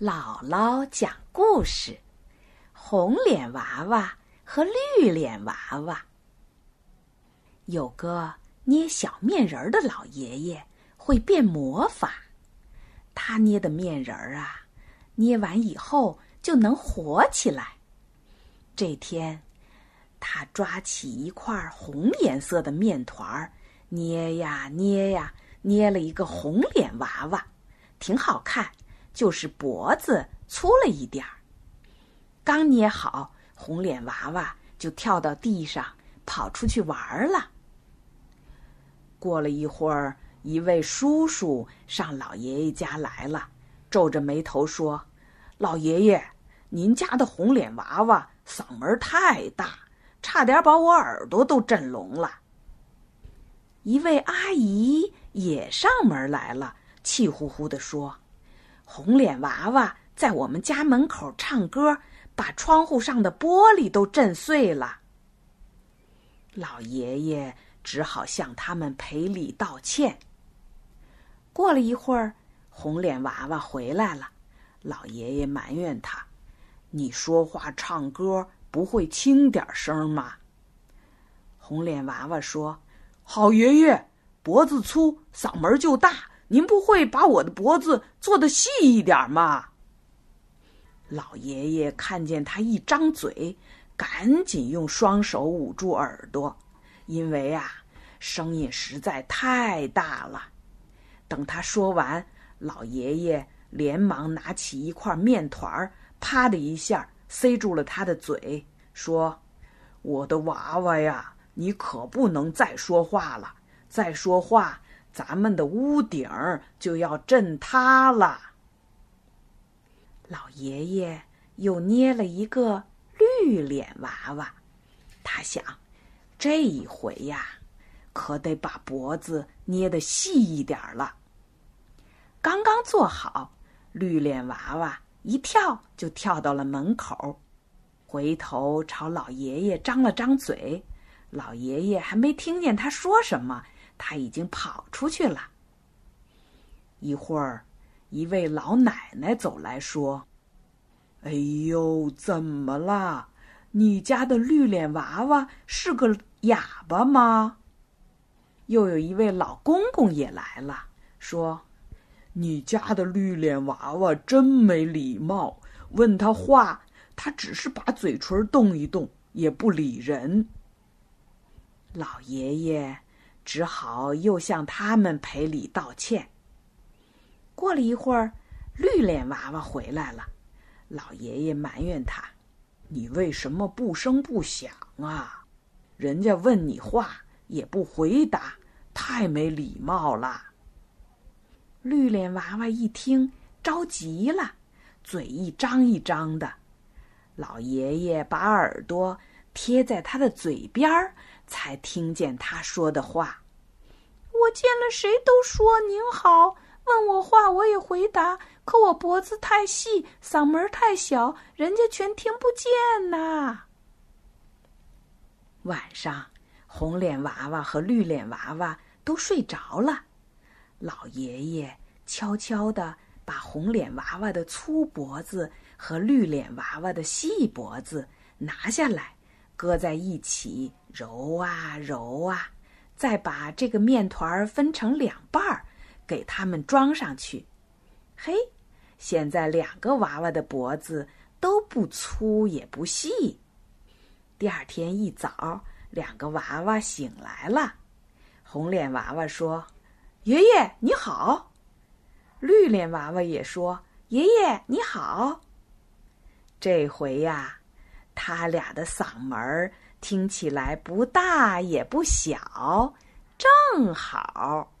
姥姥讲故事：红脸娃娃和绿脸娃娃。有个捏小面人儿的老爷爷会变魔法，他捏的面人儿啊，捏完以后就能活起来。这天，他抓起一块红颜色的面团儿，捏呀捏呀，捏了一个红脸娃娃，挺好看。就是脖子粗了一点儿。刚捏好，红脸娃娃就跳到地上，跑出去玩儿了。过了一会儿，一位叔叔上老爷爷家来了，皱着眉头说：“老爷爷，您家的红脸娃娃嗓门太大，差点把我耳朵都震聋了。”一位阿姨也上门来了，气呼呼地说。红脸娃娃在我们家门口唱歌，把窗户上的玻璃都震碎了。老爷爷只好向他们赔礼道歉。过了一会儿，红脸娃娃回来了，老爷爷埋怨他：“你说话唱歌不会轻点声吗？”红脸娃娃说：“好爷爷，脖子粗，嗓门就大。”您不会把我的脖子做的细一点吗？老爷爷看见他一张嘴，赶紧用双手捂住耳朵，因为啊，声音实在太大了。等他说完，老爷爷连忙拿起一块面团儿，啪的一下塞住了他的嘴，说：“我的娃娃呀，你可不能再说话了，再说话。”咱们的屋顶就要震塌了。老爷爷又捏了一个绿脸娃娃，他想，这一回呀，可得把脖子捏得细一点了。刚刚做好，绿脸娃娃一跳就跳到了门口，回头朝老爷爷张了张嘴。老爷爷还没听见他说什么。他已经跑出去了。一会儿，一位老奶奶走来说：“哎呦，怎么啦？你家的绿脸娃娃是个哑巴吗？”又有一位老公公也来了，说：“你家的绿脸娃娃真没礼貌，问他话，他只是把嘴唇动一动，也不理人。”老爷爷。只好又向他们赔礼道歉。过了一会儿，绿脸娃娃回来了，老爷爷埋怨他：“你为什么不声不响啊？人家问你话也不回答，太没礼貌了。”绿脸娃娃一听，着急了，嘴一张一张的。老爷爷把耳朵贴在他的嘴边儿。才听见他说的话。我见了谁都说您好，问我话我也回答，可我脖子太细，嗓门太小，人家全听不见呐。晚上，红脸娃娃和绿脸娃娃都睡着了，老爷爷悄悄地把红脸娃娃的粗脖子和绿脸娃娃的细脖子拿下来。搁在一起揉啊揉啊，再把这个面团儿分成两半儿，给它们装上去。嘿，现在两个娃娃的脖子都不粗也不细。第二天一早，两个娃娃醒来了。红脸娃娃说：“爷爷你好。”绿脸娃娃也说：“爷爷你好。”这回呀。他俩的嗓门儿听起来不大也不小，正好。